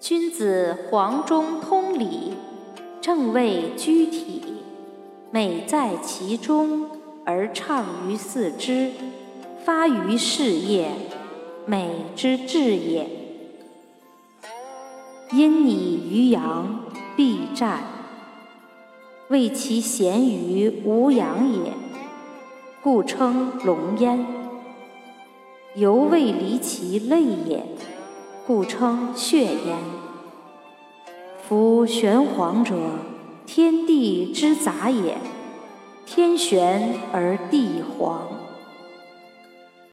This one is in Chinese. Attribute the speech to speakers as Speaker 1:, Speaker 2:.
Speaker 1: 君子黄中通理，正位居体，美在其中而畅于四肢，发于事业，美之至也。因以于阳，必战，谓其贤于无阳也，故称龙焉。犹未离其类也。故称血焉。夫玄黄者，天地之杂也。天玄而地黄。